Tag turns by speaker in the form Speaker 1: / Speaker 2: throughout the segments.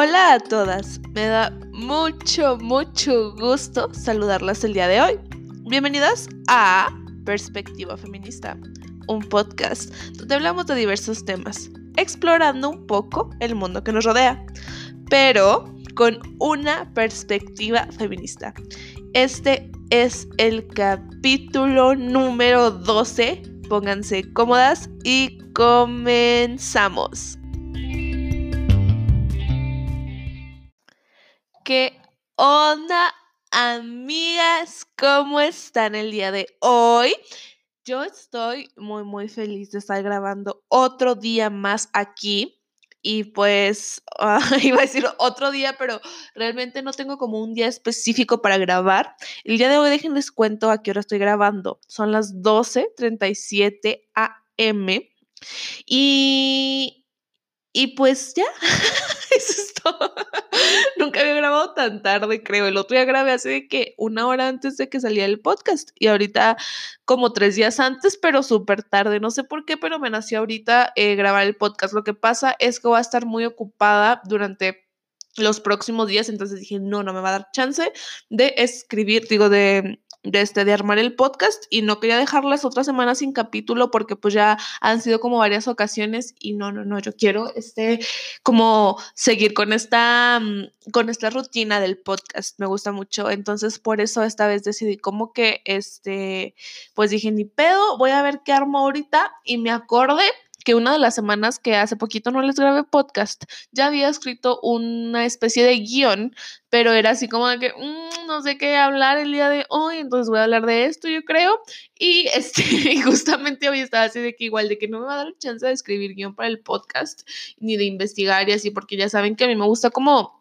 Speaker 1: Hola a todas, me da mucho, mucho gusto saludarlas el día de hoy. Bienvenidas a Perspectiva Feminista, un podcast donde hablamos de diversos temas, explorando un poco el mundo que nos rodea, pero con una perspectiva feminista. Este es el capítulo número 12. Pónganse cómodas y comenzamos. ¿Qué onda, amigas? ¿Cómo están el día de hoy? Yo estoy muy, muy feliz de estar grabando otro día más aquí. Y pues iba a decir otro día, pero realmente no tengo como un día específico para grabar. El día de hoy, déjenles cuento a qué hora estoy grabando. Son las 12:37 am. Y, y pues ya, eso es todo. Nunca había grabado tan tarde, creo. El otro día grabé hace de que una hora antes de que salía el podcast y ahorita como tres días antes, pero súper tarde. No sé por qué, pero me nació ahorita eh, grabar el podcast. Lo que pasa es que voy a estar muy ocupada durante los próximos días, entonces dije, no, no me va a dar chance de escribir, digo, de de, este, de armar el podcast y no quería dejarlas otras semanas sin capítulo porque pues ya han sido como varias ocasiones y no, no, no, yo quiero este como seguir con esta, mm, con esta rutina del podcast, me gusta mucho, entonces por eso esta vez decidí como que este, pues dije ni pedo, voy a ver qué armo ahorita y me acordé que una de las semanas que hace poquito no les grabé podcast, ya había escrito una especie de guion, pero era así como de que mm, no sé qué hablar el día de hoy, entonces voy a hablar de esto, yo creo. Y este, justamente hoy estaba así de que igual de que no me va a dar chance de escribir guion para el podcast, ni de investigar y así, porque ya saben que a mí me gusta como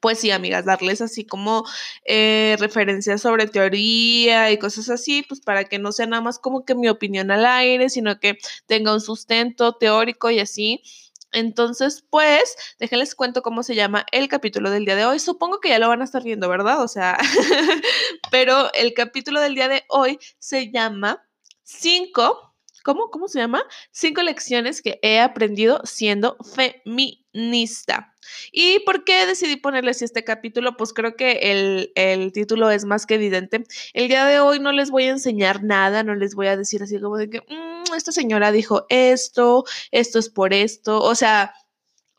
Speaker 1: pues sí, amigas, darles así como eh, referencias sobre teoría y cosas así, pues para que no sea nada más como que mi opinión al aire, sino que tenga un sustento teórico y así. Entonces, pues, déjenles cuento cómo se llama el capítulo del día de hoy. Supongo que ya lo van a estar viendo, ¿verdad? O sea, pero el capítulo del día de hoy se llama 5 ¿Cómo? ¿Cómo se llama? Cinco lecciones que he aprendido siendo feminista. ¿Y por qué decidí ponerles este capítulo? Pues creo que el, título es más que evidente. El día de hoy no les voy a enseñar nada, no les voy a decir así como de que mm, esta señora dijo esto, esto es por esto. O sea,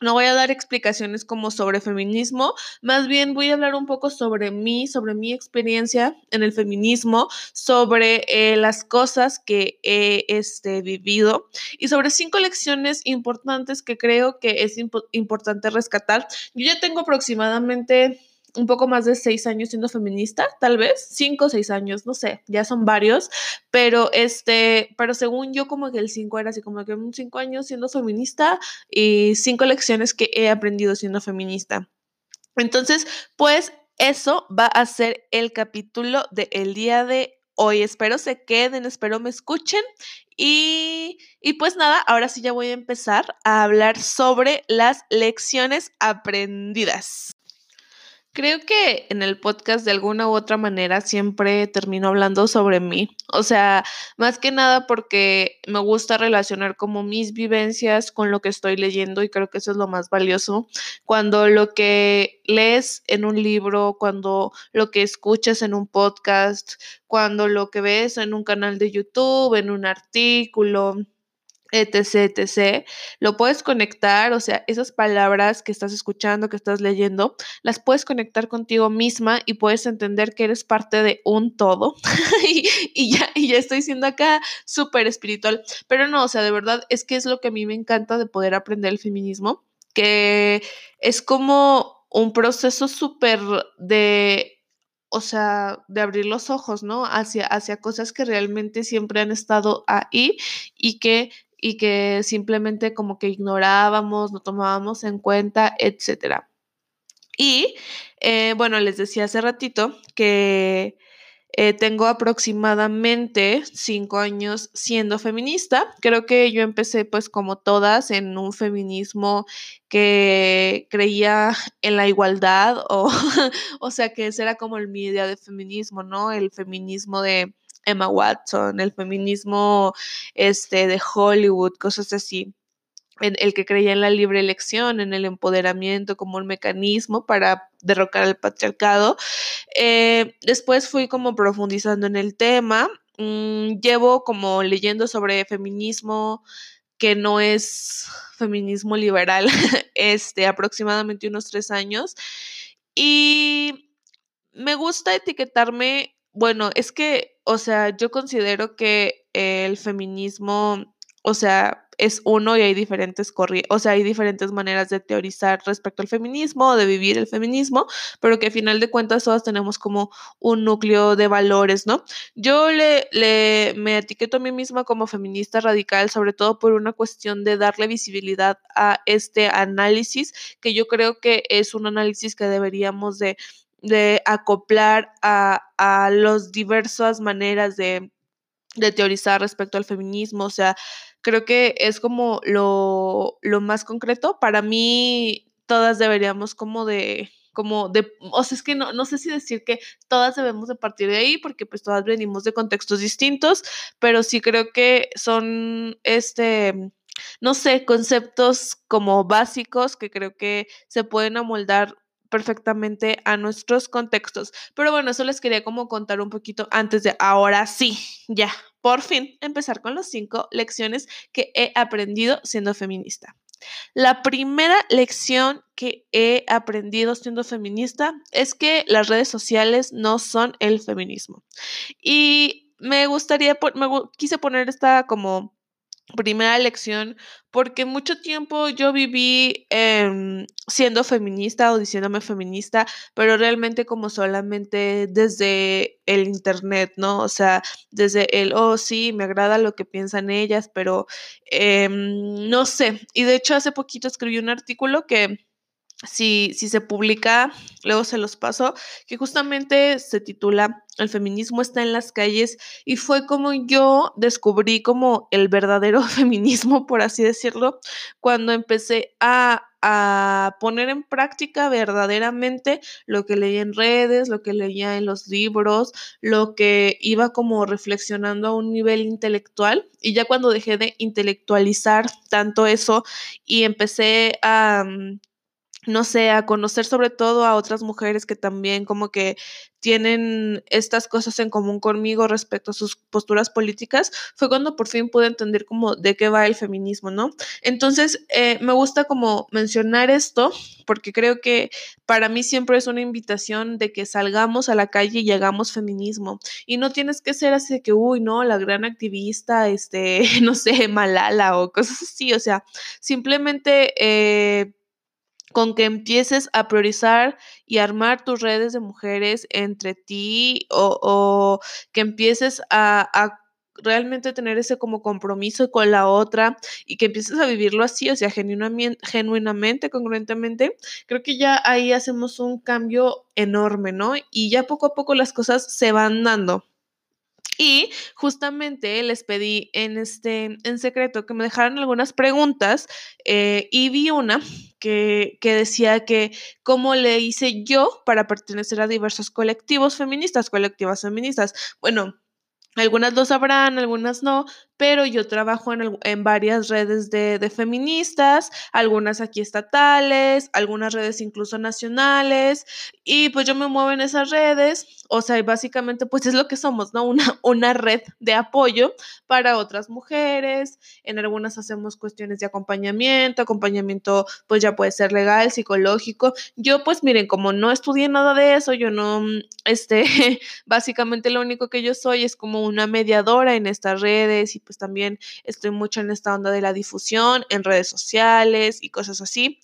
Speaker 1: no voy a dar explicaciones como sobre feminismo, más bien voy a hablar un poco sobre mí, sobre mi experiencia en el feminismo, sobre eh, las cosas que he este, vivido y sobre cinco lecciones importantes que creo que es importante rescatar. Yo ya tengo aproximadamente un poco más de seis años siendo feminista, tal vez, cinco o seis años, no sé, ya son varios, pero este, pero según yo como que el cinco era así como que cinco años siendo feminista y cinco lecciones que he aprendido siendo feminista. Entonces, pues eso va a ser el capítulo del día de hoy. Espero se queden, espero me escuchen. Y, y, pues nada, ahora sí ya voy a empezar a hablar sobre las lecciones aprendidas. Creo que en el podcast de alguna u otra manera siempre termino hablando sobre mí. O sea, más que nada porque me gusta relacionar como mis vivencias con lo que estoy leyendo y creo que eso es lo más valioso. Cuando lo que lees en un libro, cuando lo que escuchas en un podcast, cuando lo que ves en un canal de YouTube, en un artículo, etc, etc. Lo puedes conectar, o sea, esas palabras que estás escuchando, que estás leyendo, las puedes conectar contigo misma y puedes entender que eres parte de un todo. y, ya, y ya estoy siendo acá súper espiritual. Pero no, o sea, de verdad es que es lo que a mí me encanta de poder aprender el feminismo, que es como un proceso súper de o sea, de abrir los ojos, ¿no? Hacia, hacia cosas que realmente siempre han estado ahí y que y que simplemente como que ignorábamos, no tomábamos en cuenta, etc. Y eh, bueno, les decía hace ratito que eh, tengo aproximadamente cinco años siendo feminista. Creo que yo empecé pues como todas en un feminismo que creía en la igualdad o, o sea que ese era como el, mi idea de feminismo, ¿no? El feminismo de Emma Watson, el feminismo este, de Hollywood, cosas así. el que creía en la libre elección, en el empoderamiento como un mecanismo para derrocar el patriarcado. Eh, después fui como profundizando en el tema. Mm, llevo como leyendo sobre feminismo que no es feminismo liberal, este, aproximadamente unos tres años. Y me gusta etiquetarme, bueno, es que, o sea, yo considero que el feminismo, o sea, es uno y hay diferentes o sea, hay diferentes maneras de teorizar respecto al feminismo, de vivir el feminismo, pero que a final de cuentas todas tenemos como un núcleo de valores, ¿no? Yo le, le me etiqueto a mí misma como feminista radical, sobre todo por una cuestión de darle visibilidad a este análisis, que yo creo que es un análisis que deberíamos de, de acoplar a, a las diversas maneras de de teorizar respecto al feminismo, o sea, creo que es como lo, lo más concreto. Para mí, todas deberíamos como de como de, o sea, es que no, no sé si decir que todas debemos de partir de ahí, porque pues todas venimos de contextos distintos, pero sí creo que son, este, no sé, conceptos como básicos que creo que se pueden amoldar perfectamente a nuestros contextos. Pero bueno, eso les quería como contar un poquito antes de ahora sí, ya, por fin empezar con las cinco lecciones que he aprendido siendo feminista. La primera lección que he aprendido siendo feminista es que las redes sociales no son el feminismo. Y me gustaría, me quise poner esta como primera lección, porque mucho tiempo yo viví em, siendo feminista o diciéndome feminista, pero realmente como solamente desde el internet, ¿no? O sea, desde el, oh, sí, me agrada lo que piensan ellas, pero em, no sé. Y de hecho hace poquito escribí un artículo que si, si se publica, luego se los paso, que justamente se titula El feminismo está en las calles y fue como yo descubrí como el verdadero feminismo, por así decirlo, cuando empecé a, a poner en práctica verdaderamente lo que leía en redes, lo que leía en los libros, lo que iba como reflexionando a un nivel intelectual y ya cuando dejé de intelectualizar tanto eso y empecé a mm, no sé, a conocer sobre todo a otras mujeres que también como que tienen estas cosas en común conmigo respecto a sus posturas políticas, fue cuando por fin pude entender como de qué va el feminismo, ¿no? Entonces, eh, me gusta como mencionar esto, porque creo que para mí siempre es una invitación de que salgamos a la calle y hagamos feminismo. Y no tienes que ser así de que, uy, no, la gran activista, este, no sé, Malala o cosas así, o sea, simplemente... Eh, con que empieces a priorizar y armar tus redes de mujeres entre ti o, que empieces a, realmente tener ese como compromiso con la otra y que empieces a vivirlo así, o sea, genuinamente, genuinamente, congruentemente, creo que ya ahí hacemos un cambio enorme, ¿no? Y ya poco a poco las cosas se van dando. Y justamente les pedí en este en secreto que me dejaran algunas preguntas eh, y vi una que, que, decía que cómo le hice yo para pertenecer a diversos colectivos feministas, colectivas feministas. Bueno, algunas lo sabrán, algunas no, pero yo trabajo en, en varias redes de, de, feministas, algunas aquí estatales, algunas redes incluso nacionales, y pues yo me muevo en esas redes, o sea, básicamente pues es lo que somos, ¿no? Una, una red de apoyo para otras mujeres, en algunas hacemos cuestiones de acompañamiento, acompañamiento pues ya puede ser legal, psicológico, yo pues miren, como no estudié nada de eso, yo no, este, básicamente lo único que yo soy es como una mediadora en estas redes y pues pues, también estoy mucho en esta onda de la difusión en redes sociales y cosas así.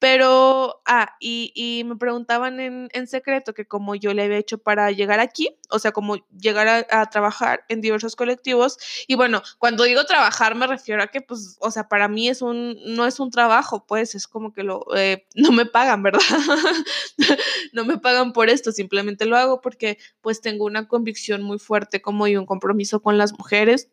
Speaker 1: Pero, ah, y, y me preguntaban en, en, secreto que como yo le había hecho para llegar aquí, o sea, como llegar a, a, trabajar en diversos colectivos. Y bueno, cuando digo trabajar me refiero a que, pues, o sea, para mí es un, no es un trabajo, pues, es como que lo, eh, no me pagan, ¿verdad? no me pagan por esto, simplemente lo hago porque, pues, tengo una convicción muy fuerte como y un compromiso con las mujeres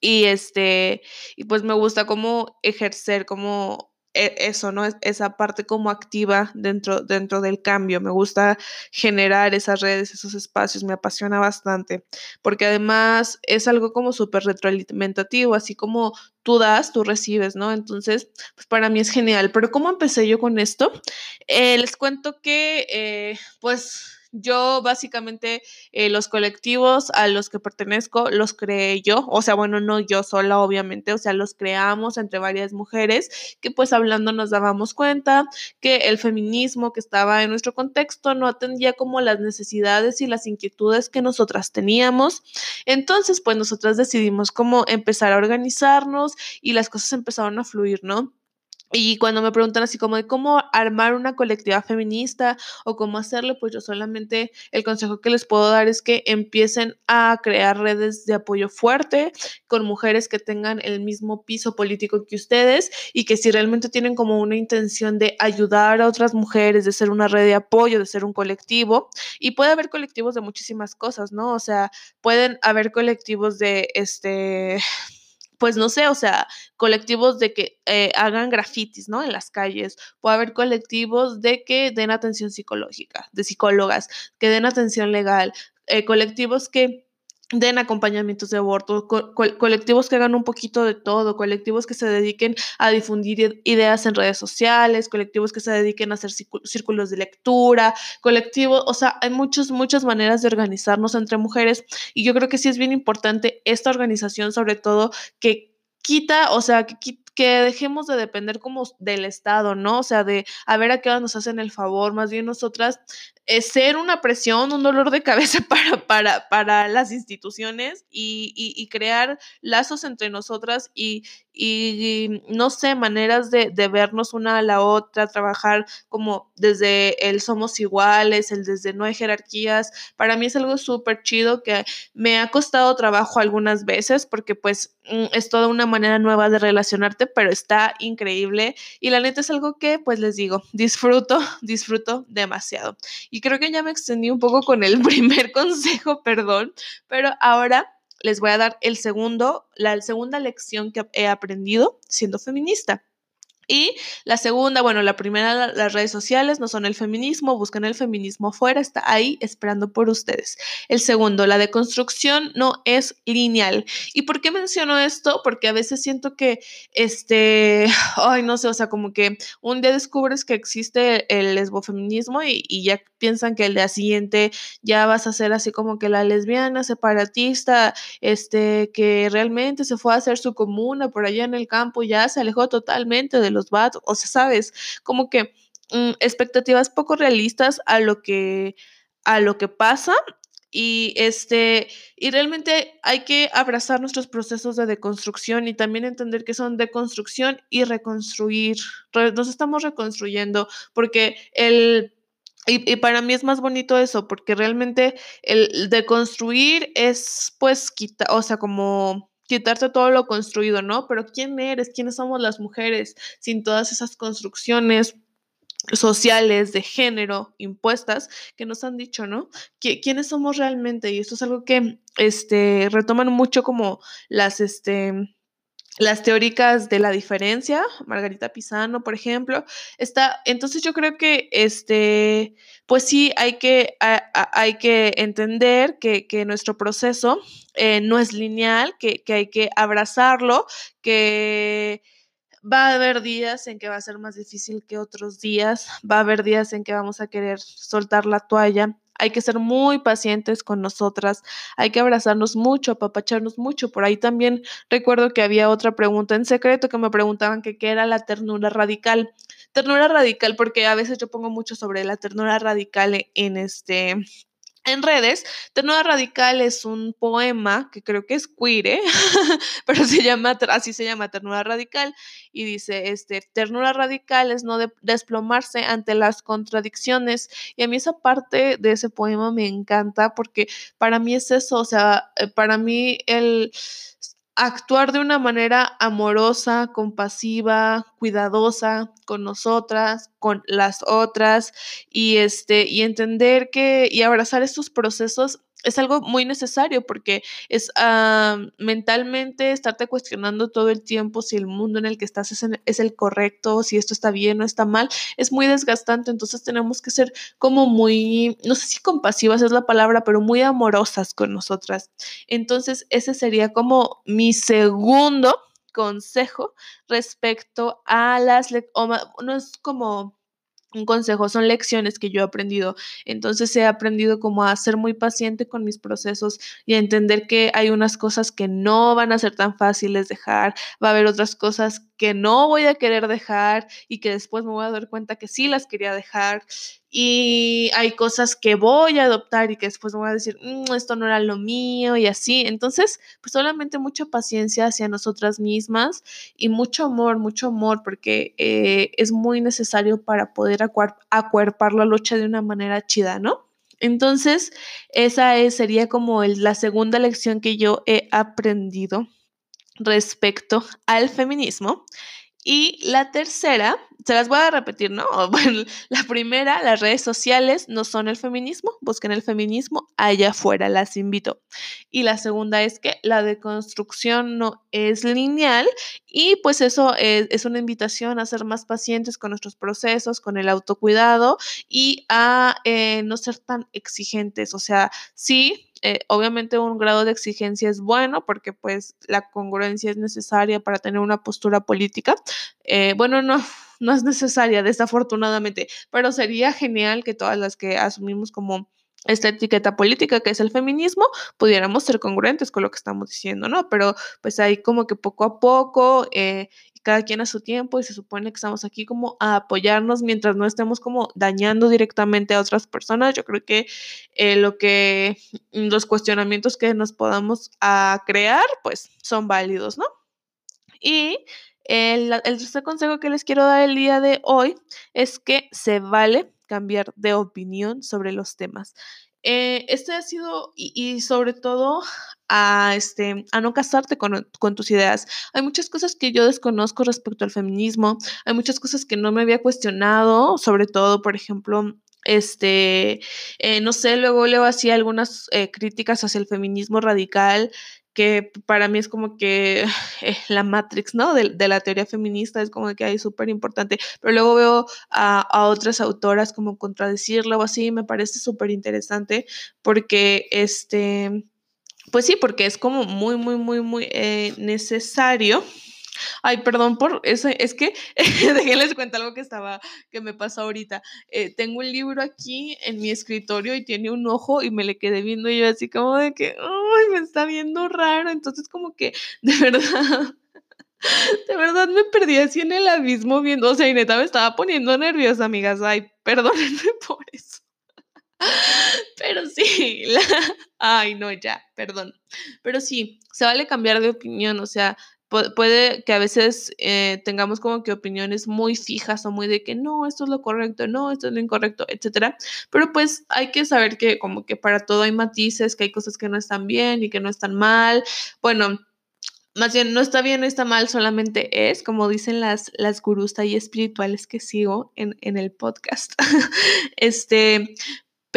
Speaker 1: y este, y pues me gusta como ejercer como e, eso, ¿no? Esa parte como activa dentro, dentro del cambio. Me gusta generar esas redes, esos espacios, me apasiona bastante, porque además es algo como súper retroalimentativo, así como tú das, tú recibes, ¿no? Entonces, pues para mí es genial. Pero ¿cómo empecé yo con esto? Eh, les cuento que, eh, pues yo básicamente eh, los colectivos a los que pertenezco los creé yo, o sea, bueno, no yo sola, obviamente, o sea, los creamos entre varias mujeres que pues hablando nos dábamos cuenta que el feminismo que estaba en nuestro contexto no atendía como las necesidades y las inquietudes que nosotras teníamos. Entonces, pues nosotras decidimos cómo empezar a organizarnos y las cosas empezaron a fluir, ¿no? Y cuando me preguntan así como de cómo armar una colectiva feminista o cómo hacerlo, pues yo solamente el consejo que les puedo dar es que empiecen a crear redes de apoyo fuerte con mujeres que tengan el mismo piso político que ustedes y que si realmente tienen como una intención de ayudar a otras mujeres, de ser una red de apoyo, de ser un colectivo, y puede haber colectivos de muchísimas cosas, ¿no? O sea, pueden haber colectivos de este pues no sé, o sea, colectivos de que eh, hagan grafitis, ¿no? En las calles. Puede haber colectivos de que den atención psicológica, de psicólogas, que den atención legal, eh, colectivos que den acompañamientos de aborto, colectivos que hagan un poquito de todo, colectivos que se dediquen a difundir ideas en redes sociales, colectivos que se dediquen a hacer círculos de lectura, colectivos, o sea, hay muchas, muchas maneras de organizarnos entre mujeres y yo creo que sí es bien importante esta organización, sobre todo que quita, o sea, que, que dejemos de depender como del Estado, ¿no? O sea, de a ver a qué hora nos hacen el favor, más bien nosotras es ser una presión, un dolor de cabeza para, para, para las instituciones y, y, crear lazos entre nosotras y, y no sé, maneras de, de, vernos una a la otra, trabajar como desde el somos iguales, el desde no hay jerarquías. Para mí es algo súper chido que me ha costado trabajo algunas veces porque pues mm, es toda una manera nueva de relacionarte, pero está increíble y la neta es algo que pues les digo, disfruto, disfruto demasiado. Y creo que ya me extendí un poco con el primer consejo, perdón, pero ahora les voy a dar el segundo, la segunda lección que he aprendido siendo feminista. Y la segunda, bueno, la primera, las redes sociales no son el feminismo, buscan el feminismo afuera, está ahí esperando por ustedes. El segundo, la deconstrucción no es lineal. ¿Y por qué menciono esto? Porque a veces siento que, este, ay, no sé, o sea, como que un día descubres que existe el lesbofeminismo y, y ya piensan que el día siguiente ya vas a ser así como que la lesbiana separatista, este, que realmente se fue a hacer su comuna por allá en el campo, ya se alejó totalmente de los o sea, sabes, como que mm, expectativas poco realistas a lo que a lo que pasa y este y realmente hay que abrazar nuestros procesos de deconstrucción y también entender que son deconstrucción y reconstruir. nos estamos reconstruyendo porque el y, para mí es más bonito eso, porque realmente el deconstruir es pues quitar, o sea, como quitarte todo lo construido, ¿no? Pero ¿quién eres? ¿Quiénes somos las mujeres sin todas esas construcciones? sociales de género impuestas que nos han dicho, ¿no? ¿Quiénes somos realmente? Y esto es algo que este, retoman mucho como las, este, las teóricas de la diferencia, Margarita Pisano, por ejemplo, está, entonces yo creo que, este, pues sí, hay que, hay que entender que, nuestro proceso eh, no es lineal, que, que hay que abrazarlo, que va a haber días en que va a ser más difícil que otros días, va a haber días en que vamos a querer soltar la toalla, hay que ser muy pacientes con nosotras, hay que abrazarnos mucho, apapacharnos mucho. Por ahí también recuerdo que había otra pregunta en secreto que me preguntaban que qué era la ternura radical. Ternura radical, porque a veces yo pongo mucho sobre la ternura radical en este en redes. Ternura Radical es un poema que creo que es queer, pero se llama, así se llama Ternura Radical, y dice, este, Ternura Radical es no desplomarse ante las contradicciones, y a mí esa parte de ese poema me encanta porque para mí es eso, o sea, eh, para mí el actuar de una manera amorosa, compasiva, cuidadosa con nosotras, con las otras y este y entender que y abrazar estos procesos es algo muy necesario porque es ah, mentalmente estarte cuestionando todo el tiempo si el mundo en el que estás es, el correcto, si esto está bien o está mal, es muy desgastante, entonces tenemos que ser como muy, no sé si compasivas es la palabra, pero muy amorosas con nosotras. Entonces ese sería como mi segundo consejo respecto a las, no es como un consejo, son lecciones que yo he aprendido. Entonces he aprendido como a ser muy paciente con mis procesos y a entender que hay unas cosas que no van a ser tan fáciles dejar, va a haber otras cosas que no voy a querer dejar y que después me voy a dar cuenta que sí las quería dejar. Y hay cosas que voy a adoptar y que después me voy a decir, mm, esto no era lo mío y así. Entonces, pues solamente mucha paciencia hacia nosotras mismas y mucho amor, mucho amor, porque eh, es muy necesario para poder acuerpar la lucha de una manera chida, ¿no? Entonces, esa sería como la segunda lección que yo he aprendido respecto al feminismo. Y la tercera, se las voy a repetir, ¿no? La primera, las redes sociales no son el feminismo, busquen el feminismo allá afuera, las invito. Y la segunda es que la deconstrucción no es lineal y pues eso es, una invitación a ser más pacientes con nuestros procesos, con el autocuidado y a eh, no ser tan exigentes. O sea, sí, eh, obviamente un grado de exigencia es bueno porque pues la congruencia es necesaria para tener una postura política. Eh, bueno, no, no es necesaria desafortunadamente, pero sería genial que todas las que asumimos como esta etiqueta política que es el feminismo, pudiéramos ser congruentes con lo que estamos diciendo, ¿no? Pero pues ahí como que poco a poco, eh, cada quien a su tiempo y se supone que estamos aquí como a apoyarnos mientras no estemos como dañando directamente a otras personas. Yo creo que eh, lo que los cuestionamientos que nos podamos a ah, crear, pues son válidos, ¿no? Y el tercer consejo que les quiero dar el día de hoy es que se vale cambiar de opinión sobre los temas. Eh, este ha sido, y, sobre todo, a, este, a no casarte con, con, tus ideas. Hay muchas cosas que yo desconozco respecto al feminismo, hay muchas cosas que no me había cuestionado, sobre todo, por ejemplo, este, eh, no sé, luego leo así algunas eh, críticas hacia el feminismo radical que para mí es como que eh, la Matrix, ¿no? De, la teoría feminista es como que hay súper importante, pero luego veo a, otras autoras como contradecirlo o así, me parece súper interesante porque este, pues sí, porque es como muy, muy, muy, muy eh, necesario Ay, perdón por eso. Es que déjenles cuento algo que estaba, que me pasó ahorita. Eh, tengo un libro aquí en mi escritorio y tiene un ojo y me le quedé viendo y yo así como de que, ay, me está viendo raro. Entonces como que, de verdad. De verdad me perdí así en el abismo viendo, o sea, y neta me estaba poniendo nerviosa, amigas. Ay, perdónenme por eso. Pero sí, ay, no, ya, perdón. Pero sí, se vale cambiar de opinión, o sea, puede que a veces eh, tengamos como que opiniones muy fijas o muy de que no, esto es lo correcto, no, esto es lo incorrecto, etcétera. Pero pues hay que saber que como que para todo hay matices, que hay cosas que no están bien y que no están mal. Bueno, más bien no está bien, no está mal, solamente es, como dicen las, las y espirituales que sigo en, en el podcast. este,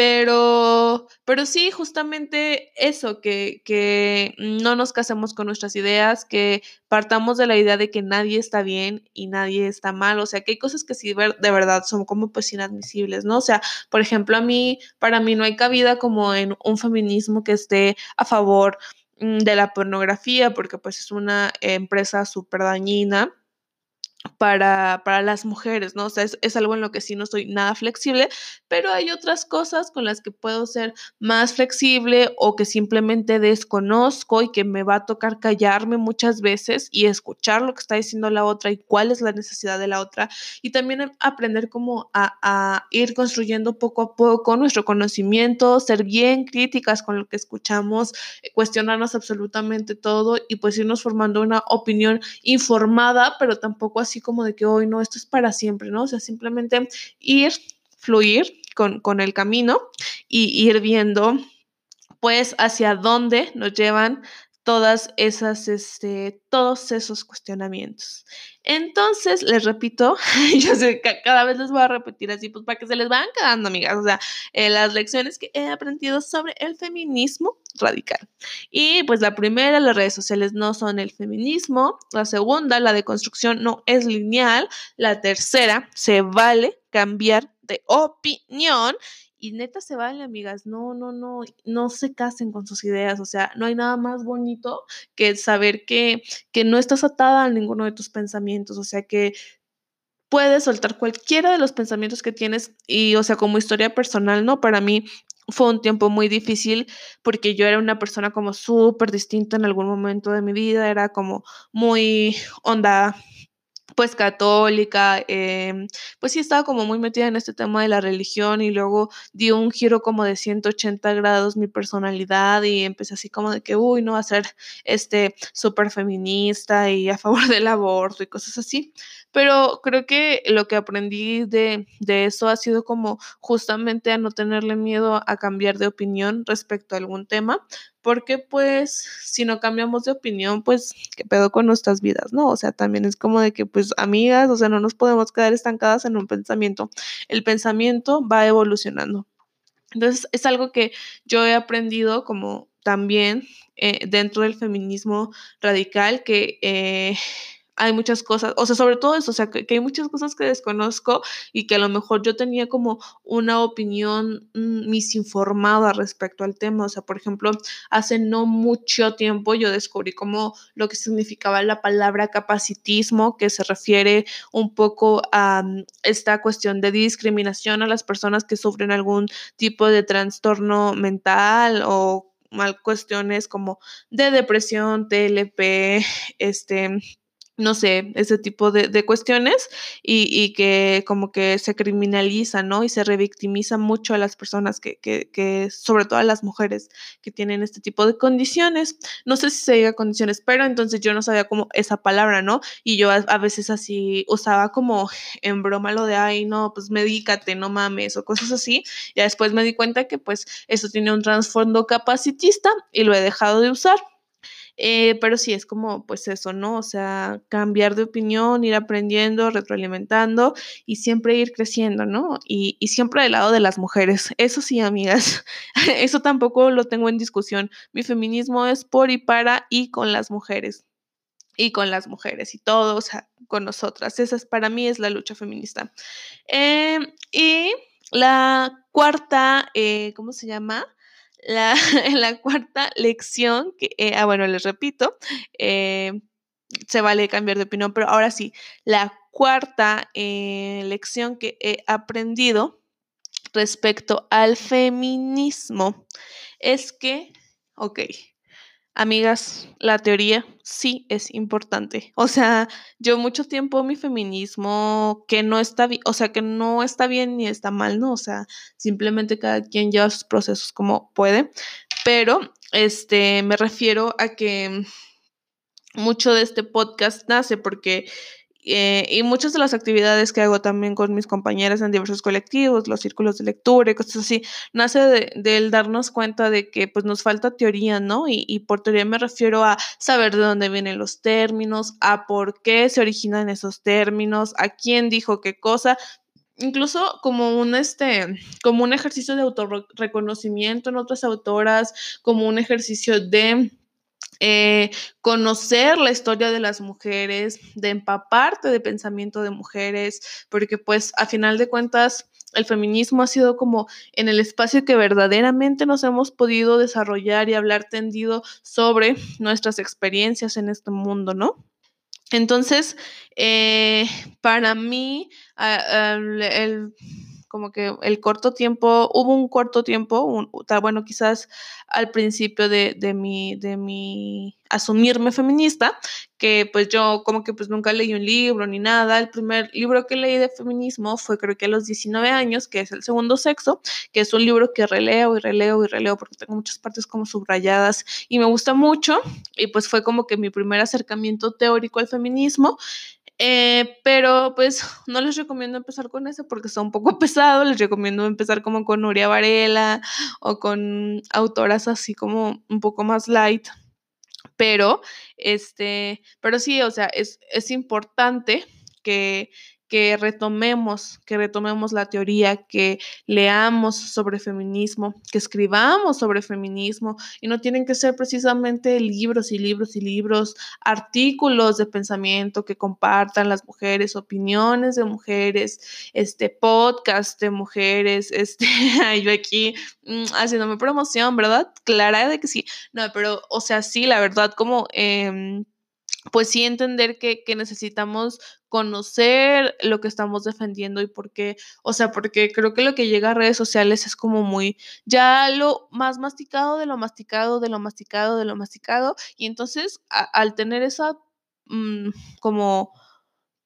Speaker 1: pero, pero sí, justamente eso, que, que no nos casemos con nuestras ideas, que partamos de la idea de que nadie está bien y nadie está mal, o sea, que hay cosas que sí de verdad son como pues inadmisibles, ¿no? O sea, por ejemplo, a mí, para mí no hay cabida como en un feminismo que esté a favor mm, de la pornografía, porque pues es una empresa súper dañina para, para, las mujeres, ¿no? O sea, es, algo en lo que sí no soy nada flexible, pero hay otras cosas con las que puedo ser más flexible o que simplemente desconozco y que me va a tocar callarme muchas veces y escuchar lo que está diciendo la otra y cuál es la necesidad de la otra y también aprender como a, a ir construyendo poco a poco nuestro conocimiento, ser bien críticas con lo que escuchamos, cuestionarnos absolutamente todo y pues irnos formando una opinión informada, pero tampoco así así como de que hoy no, esto es para siempre, ¿no? O sea, simplemente ir, fluir con, con el camino y ir viendo pues hacia dónde nos llevan todas esas, este, todos esos cuestionamientos. Entonces, les repito, yo sé que cada vez les voy a repetir así, pues para que se les vayan quedando, amigas, o sea, eh, las lecciones que he aprendido sobre el feminismo radical. Y pues la primera, las redes sociales no son el feminismo. La segunda, la deconstrucción no es lineal. La tercera, se vale cambiar de opinión. Y neta se vale, amigas, no, no, no, no se casen con sus ideas, o sea, no hay nada más bonito que saber que, que no estás atada a ninguno de tus pensamientos, o sea, que puedes soltar cualquiera de los pensamientos que tienes y, o sea, como historia personal, ¿no? Para mí fue un tiempo muy difícil porque yo era una persona como súper distinta en algún momento de mi vida, era como muy onda pues católica, em, pues sí estaba como muy metida en este tema de la religión y luego dio un giro como de 180 grados mi personalidad y empecé así como de que, uy, no, a ser este súper feminista y a favor del aborto y cosas así. Pero creo que lo que aprendí de, de eso ha sido como justamente a no tenerle miedo a cambiar de opinión respecto a algún tema, porque pues si no cambiamos de opinión, pues qué pedo con nuestras vidas, ¿no? O sea, también es como de que pues amigas, o sea, no nos podemos quedar estancadas en un pensamiento. El pensamiento va evolucionando. Entonces, es algo que yo he aprendido como también eh, dentro del feminismo radical, que eh, hay muchas cosas, o sea, sobre todo eso, o sea, que, hay muchas cosas que desconozco y que a lo mejor yo tenía como una opinión mm, misinformada respecto al tema, o sea, por ejemplo, hace no mucho tiempo yo descubrí como lo que significaba la palabra capacitismo, que se refiere un poco a mm, esta cuestión de discriminación a las personas que sufren algún tipo de trastorno mental o mal cuestiones como de depresión, TLP, este no sé, ese tipo de, cuestiones y, que como que se criminaliza, ¿no? Y se revictimiza mucho a las personas que, que, sobre todo a las mujeres que tienen este tipo de condiciones. No sé si se diga condiciones, pero entonces yo no sabía como esa palabra, ¿no? Y yo a, veces así usaba como en broma lo de, ay, no, pues medícate, no mames, o cosas así. Y después me di cuenta que pues eso tiene un trasfondo capacitista y lo he dejado de usar. Eh, pero sí, es como, pues eso, ¿no? O sea, cambiar de opinión, ir aprendiendo, retroalimentando y siempre ir creciendo, ¿no? Y, y siempre del lado de las mujeres. Eso sí, amigas, eso tampoco lo tengo en discusión. Mi feminismo es por y para y con las mujeres. Y con las mujeres y todo, o sea, con nosotras. Esa es, para mí es la lucha feminista. Em, y la cuarta, eh, ¿cómo se llama? La, la cuarta lección, que, eh, ah, bueno, les repito, eh, se vale cambiar de opinión, pero ahora sí, la cuarta eh, lección que he aprendido respecto al feminismo es que, ok, Amigas, la teoría sí es importante. O sea, yo mucho tiempo mi feminismo que no está bien, o sea, que no está bien ni está mal, ¿no? O sea, simplemente cada quien lleva sus procesos como puede. Pero, este, me refiero a que mucho de este podcast nace porque eh, y muchas de las actividades que hago también con mis compañeras en diversos colectivos, los círculos de lectura y cosas así, nace del de, darnos cuenta de que pues nos falta teoría, ¿no? Y, y, por teoría me refiero a saber de dónde vienen los términos, a por qué se originan esos términos, a quién dijo qué cosa, incluso como un este como un ejercicio de autorreconocimiento en otras autoras, como un ejercicio de eh, conocer la historia de las mujeres, de empaparte de pensamiento de mujeres, porque pues a final de cuentas el feminismo ha sido como en el espacio que verdaderamente nos hemos podido desarrollar y hablar tendido sobre nuestras experiencias en este mundo, ¿no? Entonces, eh, para mí, el como que el corto tiempo, hubo un corto tiempo, un, bueno, quizás al principio de, de, mi, de mi asumirme feminista, que pues yo como que pues nunca leí un libro ni nada. El primer libro que leí de feminismo fue creo que a los 19 años, que es El Segundo Sexo, que es un libro que releo y releo y releo porque tengo muchas partes como subrayadas y me gusta mucho. Y pues fue como que mi primer acercamiento teórico al feminismo. Eh, pero pues no les recomiendo empezar con eso porque está un poco pesado. Les recomiendo empezar como con Nuria Varela o con autoras así como un poco más light. Pero, este, pero sí, o sea, es, es importante que, que retomemos, que retomemos la teoría, que leamos sobre feminismo, que escribamos sobre feminismo y no tienen que ser precisamente libros y libros y libros, artículos de pensamiento que compartan las mujeres, opiniones de mujeres, este podcast de mujeres, este, yo aquí mm, haciéndome promoción, ¿verdad? Clara de que sí, no, pero o sea, sí, la verdad, como... Eh, pues sí entender que, que, necesitamos conocer lo que estamos defendiendo y por qué, o sea, porque creo que lo que llega a redes sociales es como muy, ya lo más masticado de lo masticado, de lo masticado, de lo masticado, y entonces al tener esa mmm, como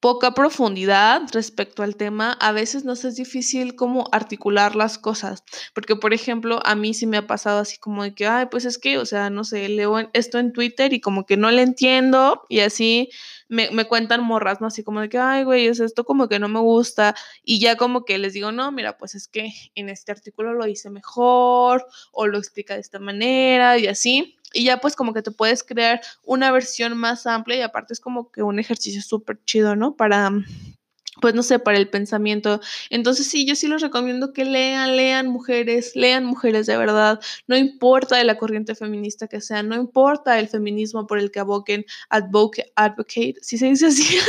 Speaker 1: poca profundidad respecto al tema, a veces nos es difícil como articular las cosas, porque por ejemplo, a mí sí me ha pasado así como de que, ay, pues es que, o sea, no sé, leo esto en Twitter y como que no le entiendo y así me, me cuentan morras, ¿no? Así como de que, ay, güey, es esto como que no me gusta y ya como que les digo, no, mira, pues es que en este artículo lo hice mejor o lo explica de esta manera y así y ya pues como que te puedes crear una versión más amplia y aparte es como que un ejercicio súper chido, ¿no? Para, pues no sé, para el pensamiento. Entonces sí, yo sí les recomiendo que lean, lean mujeres, lean mujeres de verdad, no importa de la corriente feminista que sea, no importa el feminismo por el que aboquen, advocate, advocate, si se dice así.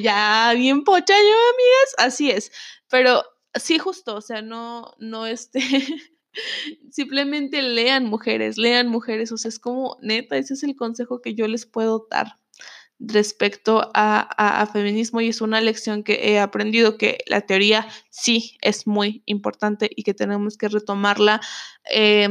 Speaker 1: Ya, bien pocha yo, amigas, así es. Pero sí, justo, o sea, no, no este... Simplemente lean mujeres, lean mujeres, o sea, es como neta, ese es el consejo que yo les puedo dar respecto a, a, feminismo y es una lección que he aprendido que la teoría sí es muy importante y que tenemos que retomarla eh,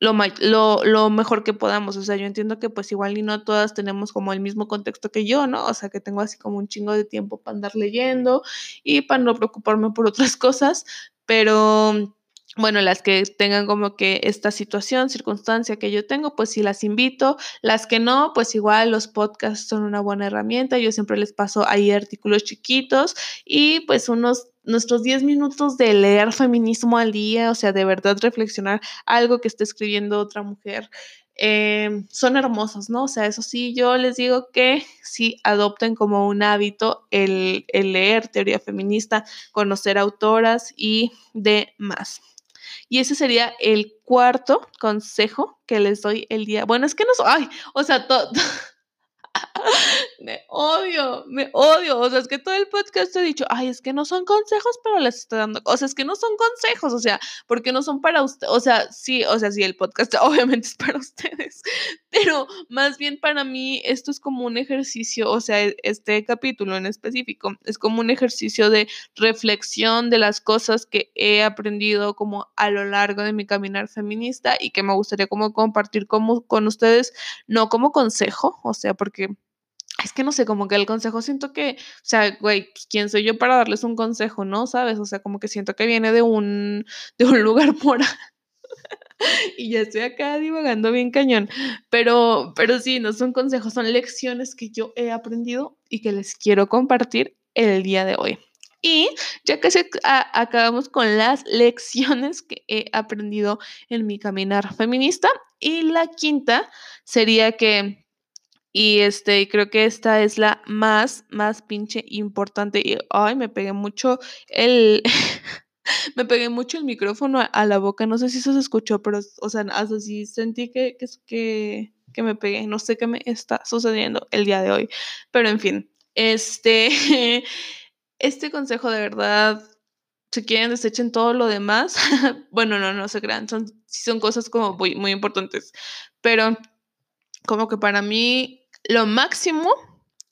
Speaker 1: lo, lo, lo, mejor que podamos. O sea, yo entiendo que pues igual y no todas tenemos como el mismo contexto que yo, ¿no? O sea, que tengo así como un chingo de tiempo para andar leyendo y para no preocuparme por otras cosas, pero bueno, las que tengan como que esta situación, circunstancia que yo tengo, pues sí las invito. Las que no, pues igual los podcasts son una buena herramienta. Yo siempre les paso ahí artículos chiquitos y pues unos nuestros 10 minutos de leer feminismo al día, o sea, de verdad reflexionar algo que esté escribiendo otra mujer. Eh, son hermosos, ¿no? O sea, eso sí, yo les digo que sí adopten como un hábito el, el leer teoría feminista, conocer autoras y demás. Y ese sería el cuarto consejo que les doy el día. Bueno, es que no, ay, o sea, todo me odio, me odio. O sea, es que todo el podcast he dicho, ay, es que no son consejos, pero les estoy dando. O sea, es que no son consejos, o sea, porque no son para usted. O sea, sí, o sea, sí, el podcast obviamente es para ustedes, pero más bien para mí esto es como un ejercicio, o sea, e, este capítulo en específico es como un ejercicio de reflexión de las cosas que he aprendido como a lo largo de mi caminar feminista y que me gustaría como compartir como, con ustedes, no como consejo, o sea, porque es que no sé, como que el consejo siento que, o sea, güey, pues, ¿quién soy yo para darles un consejo, no? ¿Sabes? O sea, como que siento que viene de un, de un lugar por y ya estoy acá divagando bien cañón. Pero, pero sí, no son consejos, son lecciones que yo he aprendido y que les quiero compartir el día de hoy. Y ya se, acabamos con las lecciones que he aprendido en mi caminar feminista. Y la quinta sería que y este, creo que esta es la más, más pinche importante. Y ay, me pegué mucho el. me pegué mucho el micrófono a, la boca. No sé si eso se escuchó, pero, o sea, hasta sentí que, que, que, que me pegué. No sé qué me está sucediendo el día de hoy. Pero en fin, este. este consejo de verdad si quieren desechen todo lo demás. bueno, no, no se crean, son, son cosas como muy, muy importantes. Pero como que para mí lo máximo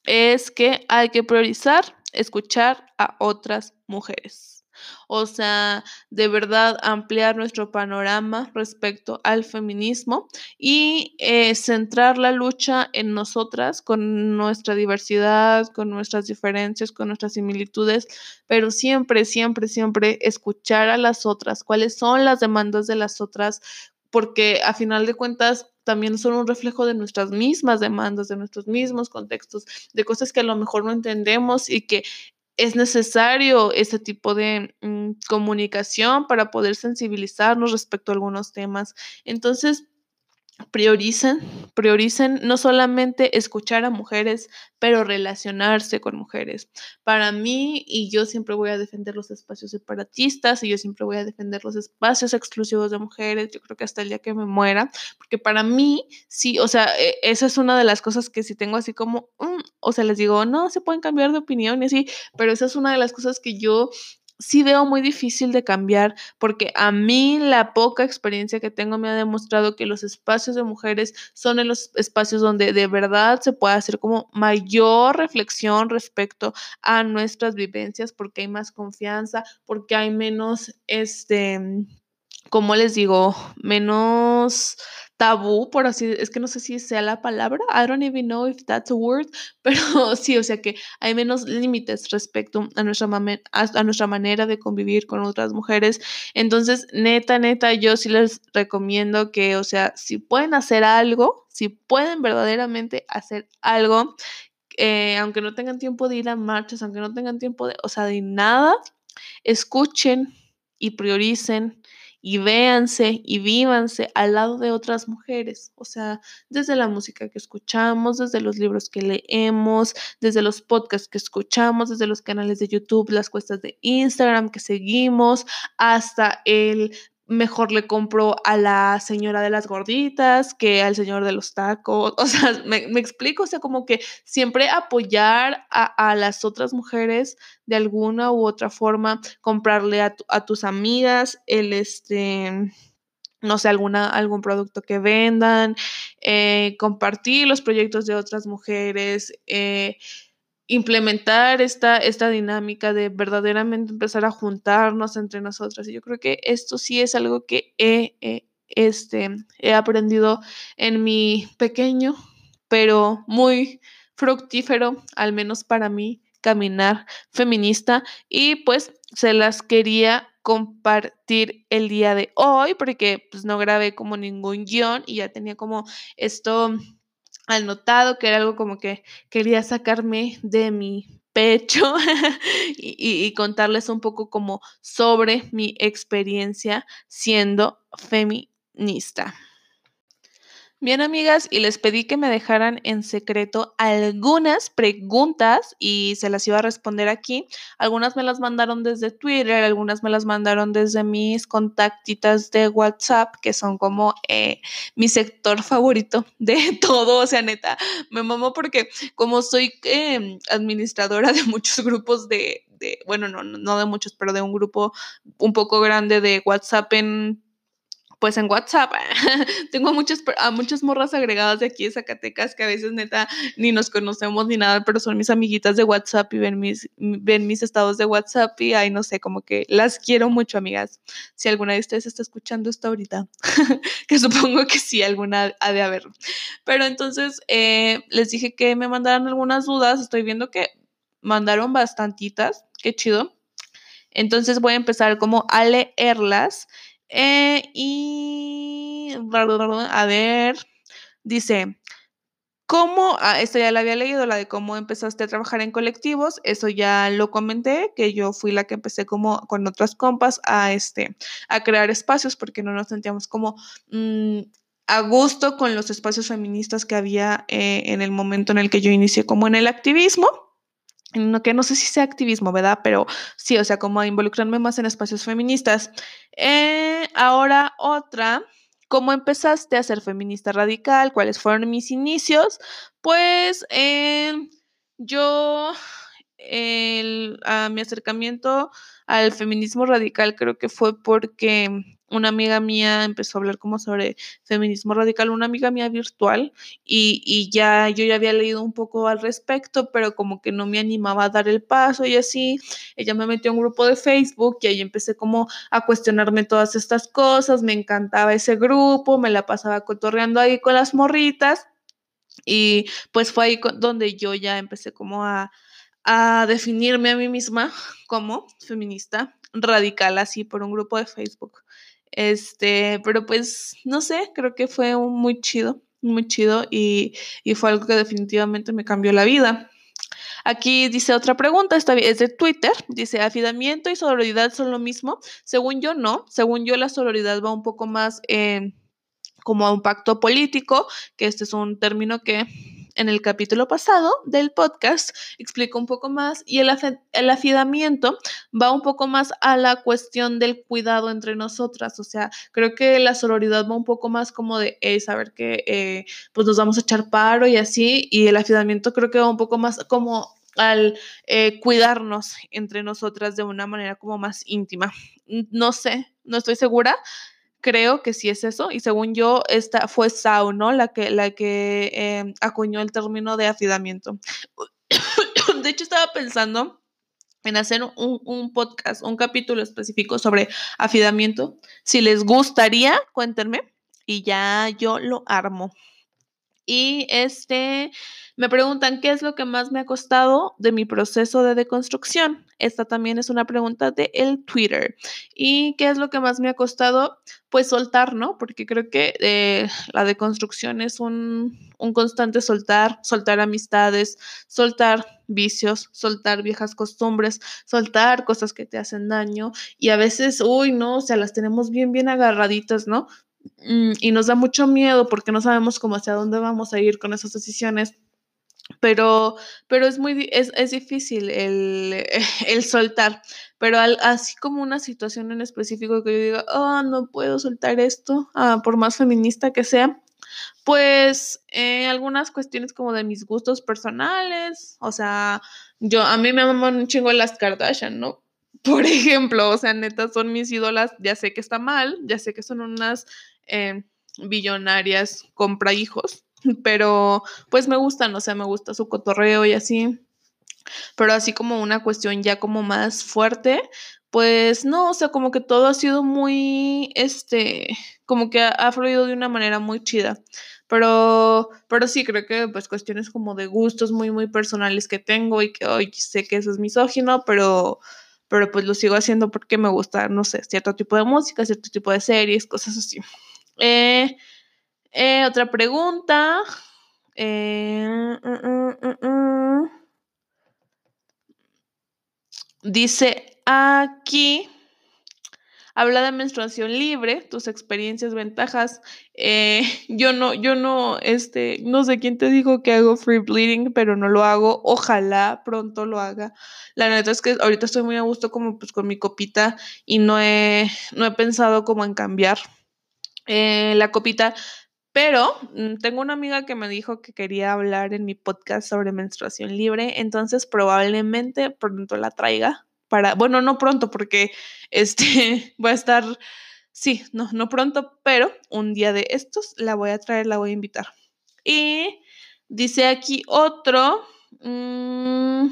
Speaker 1: es que hay que priorizar escuchar a otras mujeres. O sea, de verdad ampliar nuestro panorama respecto al feminismo y eh, centrar la lucha en nosotras, con nuestra diversidad, con nuestras diferencias, con nuestras similitudes, pero siempre, siempre, siempre escuchar a las otras, cuáles son las demandas de las otras, porque a final de cuentas también son un reflejo de nuestras mismas demandas, de nuestros mismos contextos, de cosas que a lo mejor no entendemos y que es necesario ese tipo de mm, comunicación para poder sensibilizarnos respecto a algunos temas. Entonces, prioricen, prioricen no solamente escuchar a mujeres, pero relacionarse con mujeres. Para mí, y yo siempre voy a defender los espacios separatistas, y yo siempre voy a defender los espacios exclusivos de mujeres, yo creo que hasta el día que me muera, porque para mí, sí, o sea, e, esa es una de las cosas que si tengo así como, mm", o sea, les digo, no, se pueden cambiar de opinión y así, pero esa es una de las cosas que yo sí veo muy difícil de cambiar porque a mí la poca experiencia que tengo me ha demostrado que los espacios de mujeres son en los espacios donde de verdad se puede hacer como mayor reflexión respecto a nuestras vivencias porque hay más confianza, porque hay menos, este, como les digo, menos tabú, por así, es que no sé si sea la palabra, I don't even know if that's a word, pero sí, o sea que hay menos límites respecto a nuestra, a, nuestra manera de convivir con otras mujeres. Entonces, neta, neta, yo sí les recomiendo que, o sea, si pueden hacer algo, si pueden verdaderamente hacer algo, eh, aunque no tengan tiempo de ir a marchas, aunque no tengan tiempo de, o sea, de nada, escuchen y prioricen y véanse y vívanse al lado de otras mujeres, o sea, desde la música que escuchamos, desde los libros que leemos, desde los podcasts que escuchamos, desde los canales de YouTube, las cuestas de Instagram que seguimos, hasta el mejor le compro a la señora de las gorditas que al señor de los tacos. O sea, me, explico, o sea, como que siempre apoyar a, las otras mujeres de alguna u otra forma, comprarle a, tus amigas el este no sé, alguna, algún producto que vendan, eh, compartir los proyectos de otras mujeres, eh, implementar esta, esta dinámica de verdaderamente empezar a juntarnos entre nosotras. Y yo creo que esto sí es algo que he, este, he aprendido en mi pequeño, pero muy fructífero, al menos para mí, caminar feminista. Y pues se las quería compartir el día de hoy porque pues no grabé como ningún guion y ya tenía como esto notado que era algo como que quería sacarme de mi pecho y, y, contarles un poco como sobre mi experiencia siendo feminista. Bien, amigas, y les pedí que me dejaran en secreto algunas preguntas y se las iba a responder aquí. Algunas me las mandaron desde Twitter, algunas me las mandaron desde mis contactitas de WhatsApp, que son como eh, mi sector favorito de todo. O sea, neta, me mamo porque como soy em, administradora de muchos grupos de, de bueno, no, no de muchos, pero de un grupo un poco grande de WhatsApp en pues en WhatsApp tengo muchas, a muchas morras agregadas de aquí de Zacatecas que a veces neta ni nos conocemos ni nada, pero son mis amiguitas de WhatsApp y ven mis, ven mis estados de WhatsApp y ahí no sé, como que las quiero mucho, amigas. Si alguna de ustedes está escuchando esto ahorita, que supongo que sí, alguna ha de haber. Pero entonces eh, les dije que me mandaran algunas dudas, estoy viendo que mandaron bastantitas, qué chido. Entonces voy a empezar como a leerlas eh, y a ver, dice, ¿cómo? Ah, esto ya la había leído, la de cómo empezaste a trabajar en colectivos, eso ya lo comenté, que yo fui la que empecé como con otras compas a, este, a crear espacios porque no nos sentíamos como... Mm, a gusto con los espacios feministas que había eh, en el momento en el que yo inicié como en el activismo que no sé si sea activismo, ¿verdad? Pero sí, o sea, como involucrarme más en espacios feministas. Eh, ahora otra, ¿cómo empezaste a ser feminista radical? ¿Cuáles fueron mis inicios? Pues eh, yo, a mi acercamiento al feminismo radical creo que fue porque una amiga mía empezó a hablar como sobre feminismo radical, una amiga mía virtual, y, ya yo ya había leído un poco al respecto, pero como que no me animaba a dar el paso y así, ella me metió a un grupo de Facebook y ahí empecé como a cuestionarme todas estas cosas, me encantaba ese grupo, me la pasaba cotorreando ahí con las morritas, y pues fue ahí donde yo ya empecé como a, a definirme a mí misma como feminista radical así por un grupo de Facebook. Este, pero pues no sé, creo que fue muy chido, muy chido y, fue algo que definitivamente me cambió la vida. Aquí dice otra pregunta, esta es de Twitter, dice, ¿afidamiento y sororidad son lo mismo? Según yo no, según yo la sororidad va un poco más como a un pacto político, que este es un término que en el capítulo pasado del podcast explico un poco más y el, el afidamiento va un poco más a la cuestión del cuidado entre nosotras, o sea, creo que la sororidad va un poco más como de saber que eh, pues nos vamos a echar paro y así, y el afidamiento creo que va un poco más como al eh, cuidarnos entre nosotras de una manera como más íntima. No sé, no estoy segura, creo que sí es eso, y según yo, esta fue Sau, ¿no? La que, la que em, acuñó el término de afidamiento. de hecho, estaba pensando en hacer un, un, podcast, un capítulo específico sobre afidamiento. Si les gustaría, cuéntenme y ya yo lo armo. Y este, me preguntan, ¿qué es lo que más me ha costado de mi proceso de deconstrucción? Esta también es una pregunta de el Twitter. ¿Y qué es lo que más me ha costado? Pues soltar, ¿no? Porque creo que eh, la deconstrucción es un, un constante soltar, soltar amistades, soltar vicios, soltar viejas costumbres, soltar cosas que te hacen daño y a veces, uy, no, o sea, las tenemos bien, bien agarraditas, ¿no? Mm, y nos da mucho miedo porque no sabemos cómo hacia dónde vamos a ir con esas decisiones. Pero, pero es muy es, es difícil el, el, soltar. Pero así como una situación en específico que yo diga, oh, no puedo soltar esto, ah, por más feminista que sea, pues eh, algunas cuestiones como de mis gustos personales, o sea, yo a mí me aman un chingo las Kardashian, ¿no? Por ejemplo, o sea, neta, son mis ídolas, ya sé que está mal, ya sé que son unas eh, billonarias compra hijos, pero pues me gustan, o sea, me gusta su cotorreo y así. Pero así como una cuestión ya como más fuerte, pues no, o sea, como que todo ha sido muy, este, como que ha, fluido de una manera muy chida. Pero, pero sí, creo que pues cuestiones como de gustos muy, muy personales que tengo y que hoy sé que eso es misógino, pero pero pues lo sigo haciendo porque me gusta, no sé, cierto tipo de música, cierto tipo de series, cosas así. Eh, eh, otra pregunta. Eh, mm, mm, mm, Dice aquí habla de menstruación libre, tus experiencias, ventajas. Eh, yo no, yo no, este, no sé quién te dijo que hago free bleeding, pero no lo hago. Ojalá pronto lo haga. La neta es que ahorita estoy muy a gusto como pues con mi copita y no he, no he pensado como en cambiar eh, la copita. Pero mm, tengo una amiga que me dijo que quería hablar en mi podcast sobre menstruación libre, entonces probablemente pronto la traiga para, bueno, no pronto porque este va a estar, sí, no, no pronto, pero un día de estos la voy a traer, la voy a invitar. Y dice aquí otro, mm,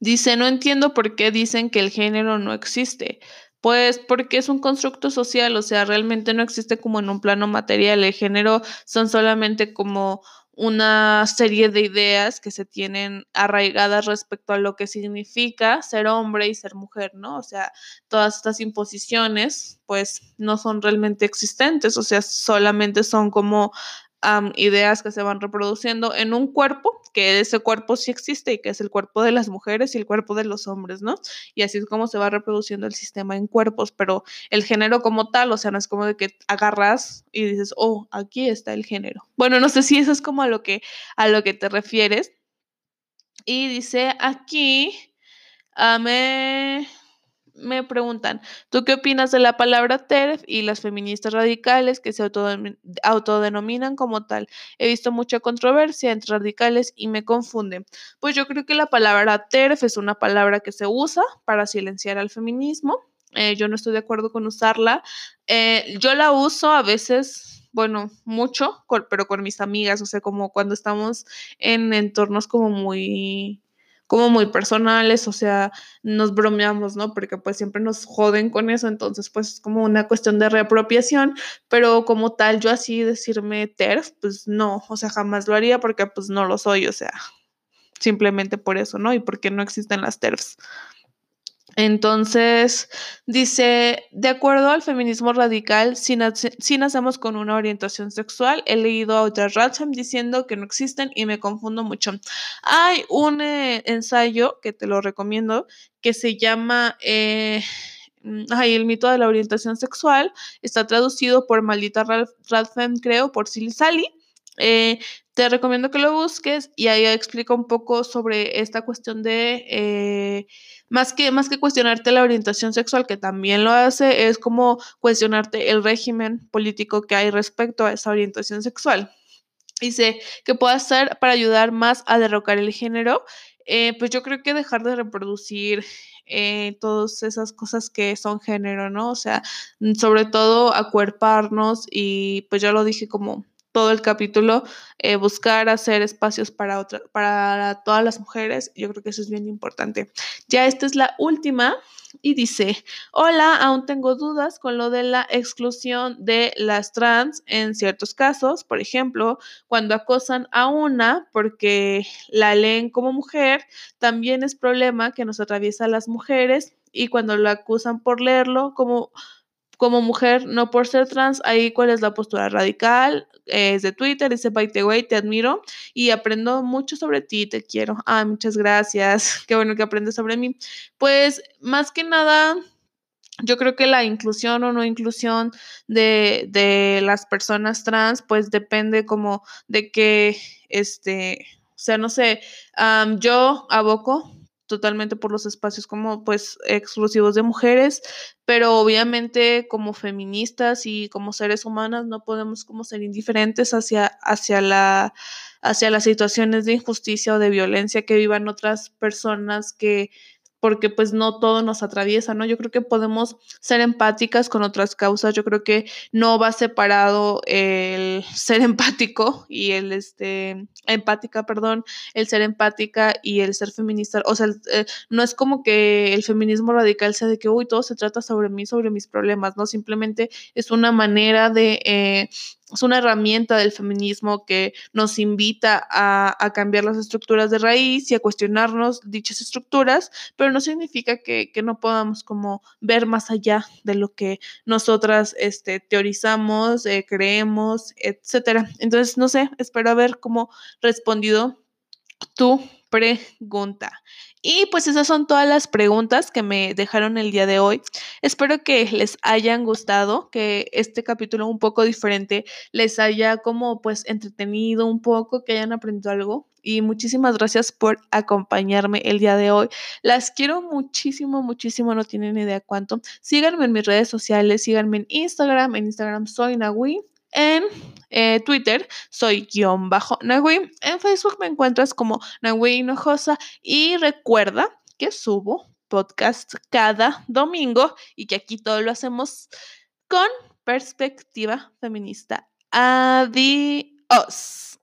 Speaker 1: dice, no entiendo por qué dicen que el género no existe. Pues porque es un constructo social, o sea, realmente no existe como en un plano material. El género son solamente como una serie de ideas que se tienen arraigadas respecto a lo que significa ser hombre y ser mujer, ¿no? O sea, todas estas imposiciones pues no son realmente existentes, o sea, solamente son como ideas que se van reproduciendo en un cuerpo, que ese cuerpo sí existe y que es el cuerpo de las mujeres y el cuerpo de los hombres, ¿no? Y así es como se va reproduciendo el sistema en cuerpos, pero el género como tal, o sea, no es como de que agarras y dices, oh, aquí está el género. Bueno, no sé si eso es como a lo que, a lo que te refieres. Y dice aquí, me me preguntan, ¿tú qué opinas de la palabra TERF y las feministas radicales que se autodenominan como tal? He visto mucha controversia entre radicales y me confunden. Pues yo creo que la palabra TERF es una palabra que se usa para silenciar al feminismo. Eh, yo no estoy de acuerdo con usarla. Eh, yo la uso a veces bueno, mucho, pero con mis amigas, o sea, como cuando estamos en entornos como muy como muy personales, o sea, nos bromeamos, ¿no? Porque pues siempre nos joden con eso, entonces pues es como una cuestión de reapropiación, pero como tal, yo así decirme TERF, pues no, o sea, jamás lo haría porque pues no lo soy, o sea, simplemente por eso, ¿no? Y porque no existen las TERFs. Entonces, dice, de acuerdo al feminismo radical, si, nacemos con una orientación sexual, he leído a otra Ratham diciendo que no existen y me confundo mucho. Hay un eh, ensayo que te lo recomiendo que se llama, eh, mm, el mito de la orientación sexual. Está traducido por Maldita Radfem, creo, por Silly Sally. Eh, te recomiendo que lo busques y ahí explica un poco sobre esta cuestión de, eh, más, que, más que cuestionarte la orientación sexual, que también lo hace, es como cuestionarte el régimen político que hay respecto a esa orientación sexual. Dice que puede hacer para ayudar más a derrocar el género. Eh, pues yo creo que dejar de reproducir eh, todas esas cosas que son género, ¿no? O sea, sobre todo acuerparnos y pues ya lo dije como todo el capítulo, eh, buscar hacer espacios para, otra, para todas las mujeres. Yo creo que eso es bien importante. Ya esta es la última y dice, hola, aún tengo dudas con lo de la exclusión de las trans en ciertos casos, por ejemplo, cuando acosan a una porque la leen como mujer, también es problema que nos atraviesa a las mujeres y cuando la acusan por leerlo como como mujer, no por ser trans, ahí cuál es la postura radical, es de Twitter, dice, by the way, te admiro y aprendo mucho sobre ti, te quiero. Ah, muchas gracias, qué bueno que aprendes sobre mí. Pues más que nada, yo creo que la inclusión o no inclusión de, de las personas trans, pues depende como de que, este, o sea, no sé, yo aboco totalmente por los espacios como pues exclusivos de mujeres, pero obviamente como feministas y como seres humanas no podemos como ser indiferentes hacia, hacia, la, hacia las situaciones de injusticia o de violencia que vivan otras personas que porque pues no todo nos atraviesa, ¿no? Yo creo que podemos ser empáticas con otras causas, yo creo que no va separado el ser empático y el, este, empática, perdón, el ser empática y el ser feminista, o sea, eh, no es como que el feminismo radical sea de que, uy, todo se trata sobre mí, sobre mis problemas, ¿no? Simplemente es una manera de... Eh, es una herramienta del feminismo que nos invita a, a, cambiar las estructuras de raíz y a cuestionarnos dichas estructuras, pero no significa que, que, no podamos como ver más allá de lo que nosotras este, teorizamos, eh, creemos, etcétera. Entonces, no sé, espero haber como respondido tu pregunta. Y pues esas son todas las preguntas que me dejaron el día de hoy. Espero que les hayan gustado, que este capítulo un poco diferente les haya como pues entretenido un poco, que hayan aprendido algo. Y muchísimas gracias por acompañarme el día de hoy. Las quiero muchísimo, muchísimo, no tienen idea cuánto. Síganme en mis redes sociales, síganme en Instagram, en Instagram soy Nahui en eh, Twitter soy guion bajo Nahui. En Facebook me encuentras como Nahui Hinojosa. Y recuerda que subo podcast cada domingo y que aquí todo lo hacemos con perspectiva feminista. Adiós.